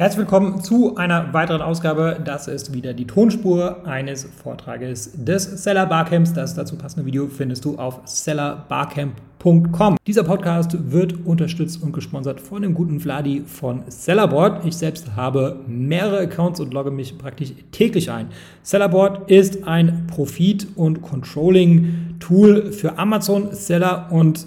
Herzlich willkommen zu einer weiteren Ausgabe. Das ist wieder die Tonspur eines Vortrages des Seller Barcamps. Das dazu passende Video findest du auf sellerbarcamp.com. Dieser Podcast wird unterstützt und gesponsert von dem guten Vladi von Sellerboard. Ich selbst habe mehrere Accounts und logge mich praktisch täglich ein. Sellerboard ist ein Profit- und Controlling-Tool für Amazon-Seller und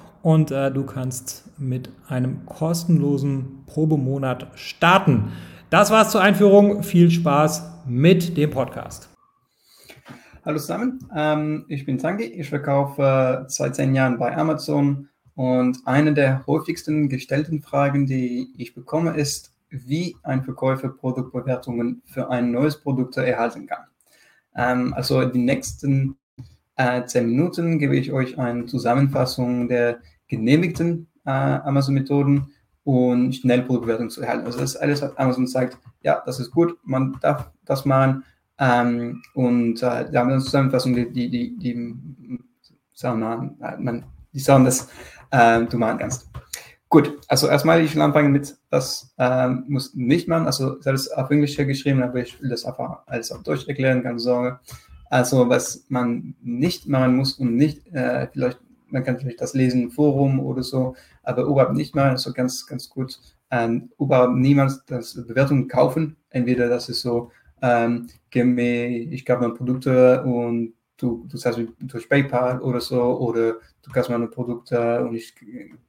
und äh, du kannst mit einem kostenlosen Probemonat starten. Das war's zur Einführung. Viel Spaß mit dem Podcast. Hallo zusammen, ähm, ich bin Tangi. Ich verkaufe äh, seit zehn Jahren bei Amazon und eine der häufigsten gestellten Fragen, die ich bekomme, ist, wie ein Verkäufer Produktbewertungen für ein neues Produkt erhalten kann. Ähm, also den nächsten äh, zehn Minuten gebe ich euch eine Zusammenfassung der genehmigten äh, Amazon-Methoden und schnell Produktbewertung zu erhalten. Also das ist alles, was Amazon sagt, ja, das ist gut, man darf das machen. Ähm, und äh, da haben wir eine Zusammenfassung, die, die, die, die sagen, man, die sagen, dass äh, du machen kannst. Gut, also erstmal, ich will anfangen mit, das ähm, muss nicht machen. Also, das ist auf Englisch geschrieben, aber ich will das einfach alles auf Deutsch erklären, keine Sorge. Also, was man nicht machen muss und nicht, äh, vielleicht, man kann vielleicht das lesen im Forum oder so, aber überhaupt nicht machen, also ganz, ganz gut. Ähm, überhaupt niemand das Bewertungen kaufen. Entweder das ist so, ähm, ich kaufe meine Produkte und du, du sagst durch PayPal oder so, oder du kannst meine Produkte und ich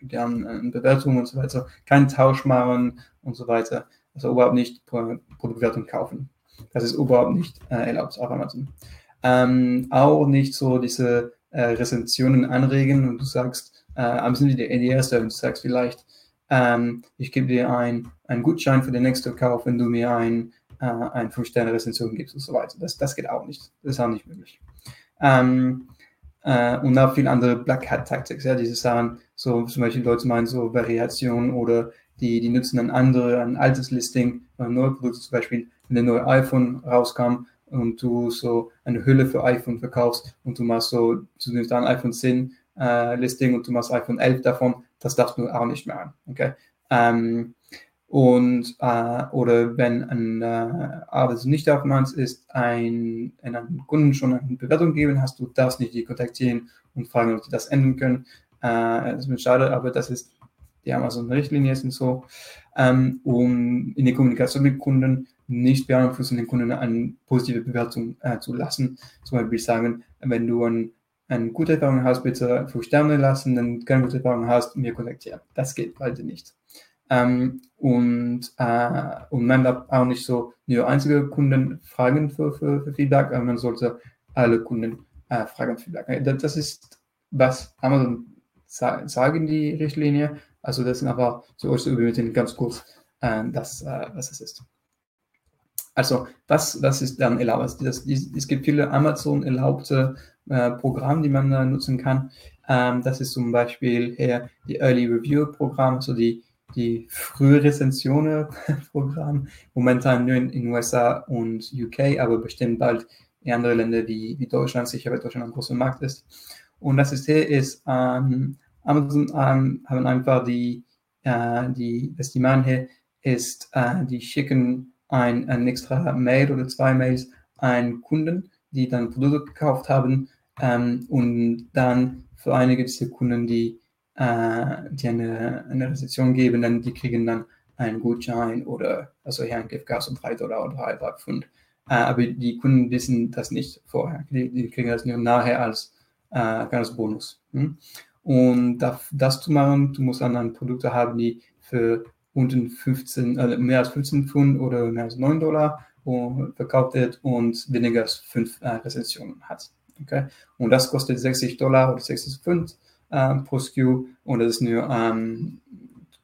dir eine Bewertung und so weiter. Keinen Tausch machen und so weiter. Also überhaupt nicht Produktbewertung kaufen. Das ist überhaupt nicht äh, erlaubt auf Amazon. Ähm, auch nicht so diese äh, Rezensionen anregen und du sagst, äh, am Ende die erste und du sagst vielleicht, ähm, ich gebe dir ein, einen Gutschein für den nächsten Kauf, wenn du mir ein, äh, ein 5-Sterne-Rezension gibst und so weiter. Das, das geht auch nicht. Das ist auch nicht möglich. Ähm, äh, und auch viele andere Black Hat Tactics, ja, diese Sachen, so zum Beispiel Leute meinen so Variationen oder die, die nutzen dann andere, ein altes Listing, ein neues Produkt zum Beispiel, wenn ein neues iPhone rauskam und du so eine Hülle für iPhone verkaufst und du machst so, du nimmst ein iPhone 10 äh, Listing und du machst iPhone 11 davon, das darfst du auch nicht mehr okay? Ähm, und äh, oder wenn ein äh, Arbeit nicht aufmachst, ist ein, ein, einem Kunden schon eine Bewertung geben, hast du darfst nicht die kontaktieren und fragen, ob sie das ändern können. Äh, das ist mir schade, aber das ist die Amazon-Richtlinie ist und so, ähm, um in der Kommunikation mit Kunden nicht beeinflussen, den Kunden eine positive Bewertung äh, zu lassen. Zum Beispiel sagen, wenn du ein, eine gute Erfahrung hast, bitte fünf Sterne lassen, dann keine gute Erfahrung hast, mir kontaktieren. Das geht bald nicht. Ähm, und, äh, und man darf auch nicht so nur einzige Kunden fragen für, für, für Feedback, aber man sollte alle Kunden äh, fragen für Feedback. Das ist, was Amazon sagen, die Richtlinie. Also das sind aber zu euch zu übermitteln, ganz kurz, äh, das, äh, was es ist. Also das, das ist dann erlaubt. Also das, es gibt viele Amazon erlaubte äh, Programme, die man äh, nutzen kann. Ähm, das ist zum Beispiel hier die Early Review Programm, also die die frühe Rezensionen-Programm, momentan nur in den USA und UK, aber bestimmt bald in andere Länder wie, wie Deutschland, sicher weil Deutschland ein großer Markt ist. Und das ist hier ist, ähm, Amazon ähm, haben einfach die, äh, die, was die machen hier ist, äh, die schicken ein, ein extra Mail oder zwei Mails an Kunden, die dann Produkte gekauft haben ähm, und dann für einige dieser Kunden, die äh, die eine, eine Rezession geben, dann die kriegen dann einen Gutschein oder also hier ein Giftgas um 3 Dollar oder 3, 3 Pfund. Äh, aber die Kunden wissen das nicht vorher. Die, die kriegen das nur nachher als, äh, als Bonus. Hm? Und das, zu machen, du musst dann, Produkte haben, die für unten 15, äh, mehr als 15 Pfund oder mehr als 9 Dollar verkauft wird und weniger als 5 äh, Rezensionen hat. Okay? Und das kostet 60 Dollar oder 60 Pfund äh, pro SKU und das ist nur, ähm,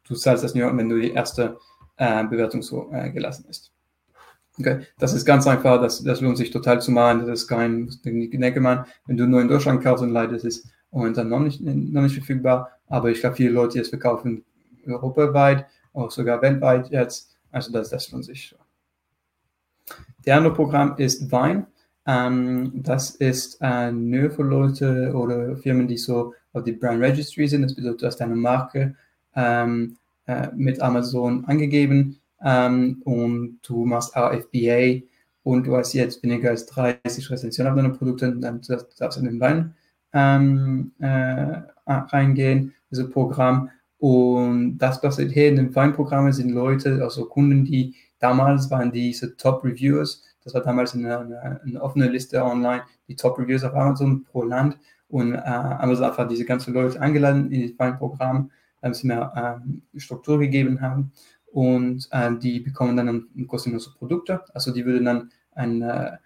du zahlst das nur, wenn du die erste äh, Bewertung so äh, gelassen ist. Okay, das ist ganz einfach, das, das lohnt sich total zu machen, das ist kein, mal, wenn du nur in Deutschland kaufst und leider ist es momentan noch nicht, noch nicht verfügbar, aber ich glaube, viele Leute, es verkaufen, europaweit, auch sogar weltweit jetzt, also das, das lohnt sich. Der andere Programm ist Vine. Ähm, das ist äh, nur für Leute oder Firmen, die so auf die Brand Registry sind. Das bedeutet, du hast deine Marke ähm, äh, mit Amazon angegeben ähm, und du machst auch FBA und du hast jetzt weniger als 30 Rezensionen auf deine Produkte, dann darfst du den Wein ähm, äh, reingehen, dieses Programm. Und das passiert hier in den Weinprogrammen sind Leute, also Kunden, die damals waren diese Top-Reviewers. Das war damals eine, eine, eine, offene Liste online, die Top-Reviews auf Amazon pro Land. Und äh, Amazon einfach diese ganzen Leute eingeladen in das Weinprogramm, damit sie mehr äh, Struktur gegeben haben und äh, die bekommen dann ein, kostenlose Produkte. Also die würden dann ein, äh,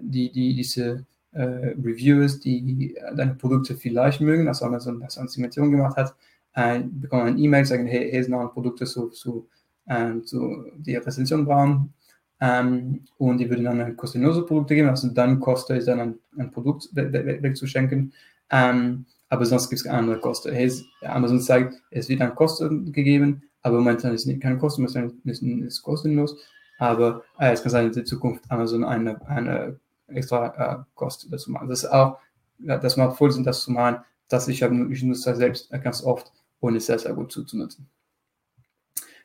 die, die, diese äh, Reviews, die deine Produkte vielleicht mögen, also Amazon das eine Simulation gemacht hat, äh, bekommen ein E-Mail, sagen, hey, hier sind noch Produkte zu, zu, äh, zu die Rezension brauchen. Ähm, und die würden dann kostenlose Produkte geben, also dann kostet es dann ein, ein Produkt wegzuschenken. Ähm, aber sonst gibt es keine andere Kosten. Amazon sagt, es wird eine Kosten gegeben, aber momentan ist es keine Kosten, ist, ist kostenlos. Aber äh, es kann sein, dass in Zukunft Amazon eine, eine extra äh, Kosten dazu machen. Das ist auch, das voll Sinn, das zu machen. Das ich, habe, ich nutze das selbst ganz oft und ist sehr, sehr gut zuzunutzen.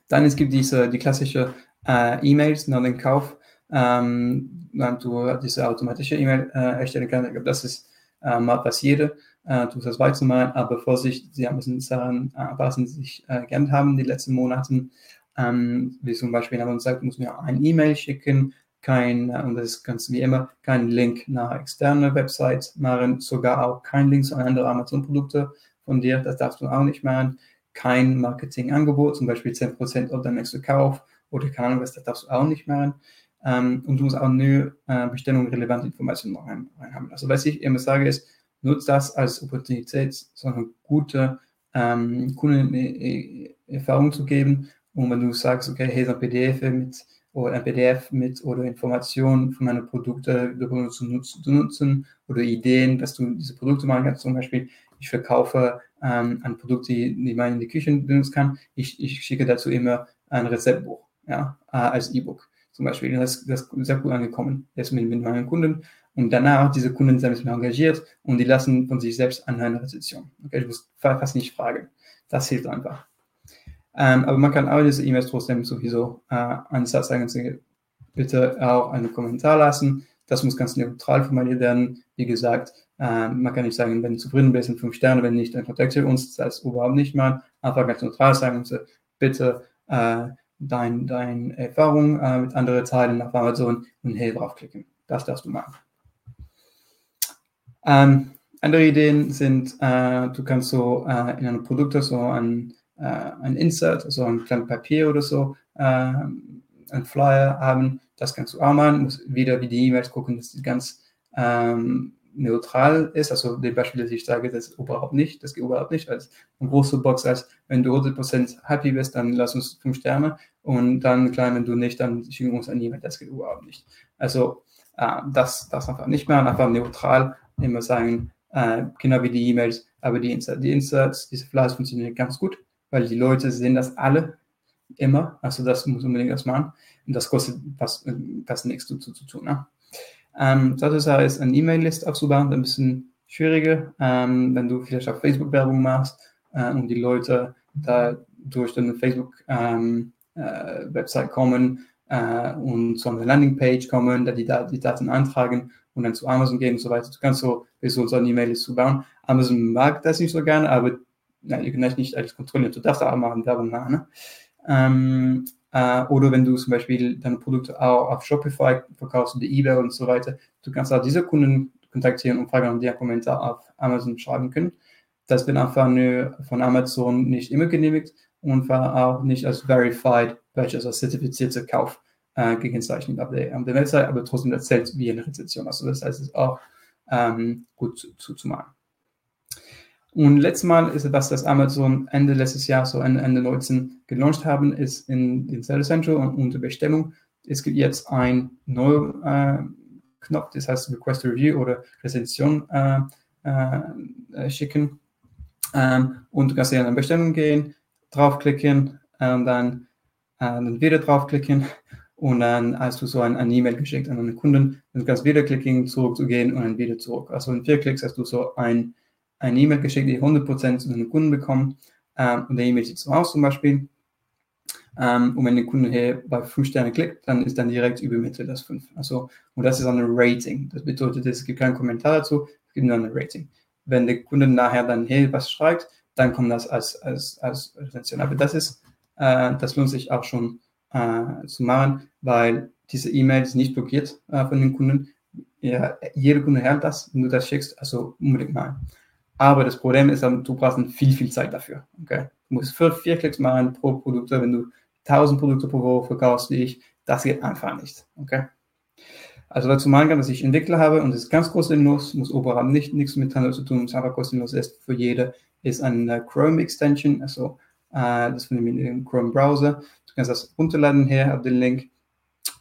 Dann es gibt diese, die klassische äh, E-Mails nach dem Kauf, ähm, wenn du diese automatische E-Mail äh, erstellen kannst. Das ist äh, mal was jeder äh, tut das weiterzumachen, aber Vorsicht, sie müssen daran anpassen, die sich äh, geändert haben in den letzten Monaten. Ähm, wie zum Beispiel, wenn man sagt, muss mir ein E-Mail schicken, kein, äh, und das ist ganz wie immer, kein Link nach externe Websites machen, sogar auch kein Link zu anderen Amazon-Produkte von dir, das darfst du auch nicht machen. Kein Marketingangebot, zum Beispiel 10% auf dein nächsten Kauf oder keine Ahnung was, das darfst du auch nicht machen. Ähm, und du musst auch nur äh, Bestellung relevante Informationen rein, rein haben. Also was ich immer sage ist, nutzt das als Opportunität, so eine gute ähm, Kundenerfahrung zu geben. Und wenn du sagst, okay, hier ist ein PDF mit oder ein PDF mit oder Informationen von meinen Produkten zu nutzen, zu nutzen oder Ideen, dass du diese Produkte machen kannst. Zum Beispiel, ich verkaufe ähm, ein Produkt, die, die man in die Küche benutzen kann. Ich, ich schicke dazu immer ein Rezeptbuch ja, äh, als E-Book zum Beispiel. Das, das ist sehr gut angekommen jetzt mit, mit meinen Kunden. Und danach, diese Kunden sind ein engagiert und die lassen von sich selbst an einer Rezession. Okay, ich muss fast nicht fragen. Das hilft einfach. Ähm, aber man kann auch diese E-Mails trotzdem sowieso äh, einen Satz sagen, bitte auch einen Kommentar lassen. Das muss ganz neutral formuliert werden. Wie gesagt, äh, man kann nicht sagen, wenn du zufrieden bist, sind fünf Sterne, wenn nicht, dann kontaktiere uns. Das ist überhaupt nicht mal. Einfach ganz neutral sagen, so, bitte äh, deine dein Erfahrung äh, mit anderen teilen auf Amazon und hier draufklicken. Das darfst du machen. Ähm, andere Ideen sind, äh, du kannst so äh, in einem Produkt so ein, äh, ein Insert, also ein kleines Papier oder so, äh, ein Flyer haben. Das kannst du auch machen. Muss wieder wie die E-Mails gucken, dass die ganz ähm, neutral ist. Also dem Beispiel, das ich sage, das überhaupt nicht, das geht überhaupt nicht. Als eine große Box als wenn du 100% happy bist, dann lass uns fünf Sterne. Und dann, klar, wenn du nicht, dann schicken wir uns an E-Mail. Das geht überhaupt nicht. Also äh, das, das einfach nicht mehr, einfach neutral immer sagen, äh, genau wie die E-Mails, aber die, Inserts, die Inserts, diese Flyers funktionieren ganz gut, weil die Leute sehen das alle immer, also das muss unbedingt das machen und das kostet fast, fast nichts zu, zu, zu tun. Ne? Ähm, das ist eine E-Mail-List aufzubauen, ein bisschen schwieriger, ähm, wenn du vielleicht auf Facebook Werbung machst äh, und die Leute da durch deine Facebook-Website ähm, äh, kommen äh, und zu einer Landingpage kommen, da die, die Daten eintragen und dann zu Amazon gehen und so weiter. Du kannst so so eine E-Mail-Liste bauen. Amazon mag das nicht so gerne, aber na, ihr könnt nicht alles kontrollieren. Du darfst auch machen, Werbung machen. Ne? Ähm, äh, oder wenn du zum Beispiel deine Produkte auch auf Shopify verkaufst oder eBay und so weiter, du kannst auch diese Kunden kontaktieren und fragen, ob die einen Kommentar auf Amazon schreiben können. Das wird einfach nur von Amazon nicht immer genehmigt und war auch nicht als Verified Purchase, als zertifizierter Kauf äh, gekennzeichnet auf der, auf der Website, aber trotzdem erzählt wie eine Rezession. Also das heißt, es ist auch ähm, gut zu, zu. Und letztes Mal ist etwas, das Amazon Ende letztes Jahr, so Ende, Ende 19 gelauncht haben, ist in den Seller Central und unter Bestellung. Es gibt jetzt ein neuer äh, Knopf, das heißt Request Review oder Rezension äh, äh, schicken. Ähm, und du kannst hier in Bestellung gehen, draufklicken äh, und dann, äh, dann wieder draufklicken und dann hast du so ein, ein E-Mail geschickt an einen Kunden. Du kannst wieder klicken, zurückzugehen und dann wieder zurück. Also in vier Klicks hast du so ein, ein E-Mail geschickt, die 100% zu einem Kunden bekommen. Ähm, und der E-Mail sieht so aus zum Beispiel. Ähm, und wenn der Kunde hier bei 5 Sterne klickt, dann ist dann direkt übermittelt das 5. Also, und das ist ein Rating. Das bedeutet, es gibt keinen Kommentar dazu, es gibt nur ein Rating. Wenn der Kunde nachher dann hier was schreibt, dann kommt das als, als, als Rezension. Aber das ist, äh, das lohnt sich auch schon äh, zu machen, weil diese E-Mail ist nicht blockiert äh, von den Kunden. Ja, jeder Kunde hält das, wenn du das schickst, also unbedingt mal. Aber das Problem ist, du brauchst viel, viel Zeit dafür. Okay? Du musst vier, vier Klicks machen pro Produkt, wenn du 1000 Produkte pro Woche verkaufst wie ich. Das geht einfach nicht. Okay? Also dazu machen kann, dass ich Entwickler habe und es ist ganz kostenlos, muss oberhalb nicht nichts miteinander zu tun, ist einfach kostenlos ist für jede, ist eine Chrome Extension, also äh, das finden wir im Chrome Browser. Du kannst das runterladen hier auf den Link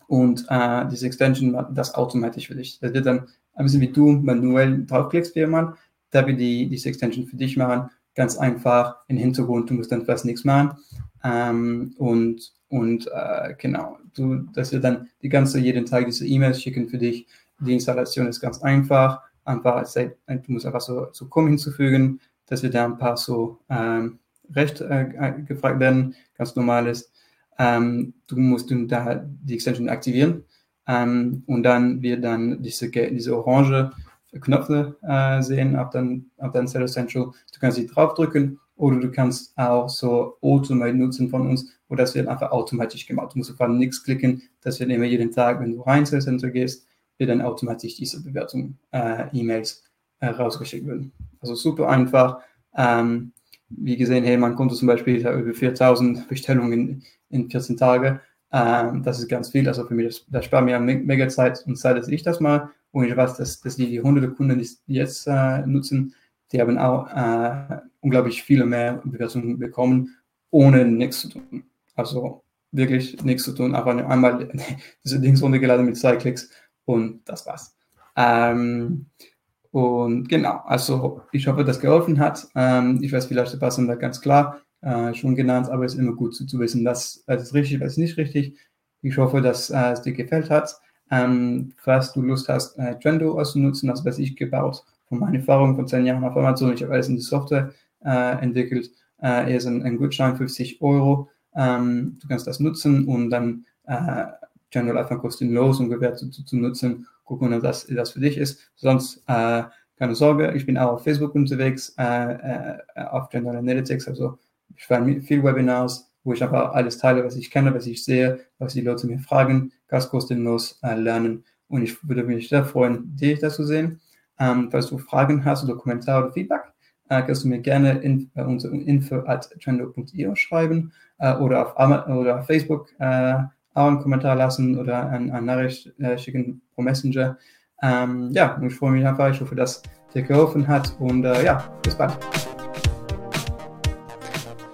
und äh, diese Extension macht das automatisch für dich. Das wird dann ein bisschen wie du manuell draufklickst viermal, da wir die, diese Extension für dich machen, ganz einfach im Hintergrund, du musst dann fast nichts machen. Ähm, und und äh, genau, du, dass wir dann die ganze, jeden Tag diese E-Mails schicken für dich. Die Installation ist ganz einfach. Einfach, du musst einfach so, so Com hinzufügen, dass wir da ein paar so ähm, Recht äh, äh gefragt werden, ganz normal ist. Ähm, du musst dann da die Extension aktivieren ähm, und dann wird dann diese, diese orange Knöpfe äh, sehen auf deinem auf dein Seller Central. Du kannst sie draufdrücken oder du kannst auch so Automate nutzen von uns, wo das wird einfach automatisch gemacht. Du musst einfach nichts klicken. Das wird immer jeden Tag, wenn du rein ins Center gehst, wird dann automatisch diese Bewertung äh, E-Mails äh, rausgeschickt werden. Also super einfach. Ähm, wie gesehen, hey, mein Konto zum Beispiel über 4000 Bestellungen in, in 14 Tagen. Ähm, das ist ganz viel. Also für mich, das, das spart mir mega Zeit und Zeit, dass ich das mal. Und ich weiß, dass, dass die, die hunderte Kunden, die jetzt äh, nutzen, die haben auch äh, unglaublich viele mehr Bewertungen bekommen, ohne nichts zu tun. Also wirklich nichts zu tun, nur einmal diese Dings runtergeladen mit zwei Klicks und das war's. Ähm, und genau, also ich hoffe, das geholfen hat. Ähm, ich weiß, vielleicht Sebastian da ganz klar äh, schon genannt, aber es ist immer gut zu, zu wissen, was ist richtig, was ist nicht richtig. Ich hoffe, dass äh, es dir gefällt hat. Ähm, falls du Lust hast, äh, Trendo auszunutzen, das was ich gebaut von meiner Erfahrung von zehn Jahren auf Amazon, ich habe alles in die Software äh, entwickelt, äh, ist ein, ein Gutschein 50 Euro. Ähm, du kannst das nutzen und dann äh, General einfach kostenlos und gewährt zu, zu, zu, nutzen, gucken, ob das, das für dich ist. Sonst äh, keine Sorge, ich bin auch auf Facebook unterwegs, äh, äh, auf General Analytics, also ich fahre viel Webinars, wo ich einfach alles teile, was ich kenne, was ich sehe, was die Leute mir fragen, ganz kostenlos äh, lernen. Und ich würde mich sehr freuen, dich da zu sehen. Ähm, falls du Fragen hast oder Kommentare oder Feedback, äh, kannst du mir gerne in, äh, unter info at trendo.io schreiben äh, oder, auf, oder auf Facebook äh, auch einen Kommentar lassen oder eine, eine Nachricht äh, schicken pro Messenger. Ähm, ja, ich freue mich einfach. Ich hoffe, dass dir geholfen hat und äh, ja, bis bald.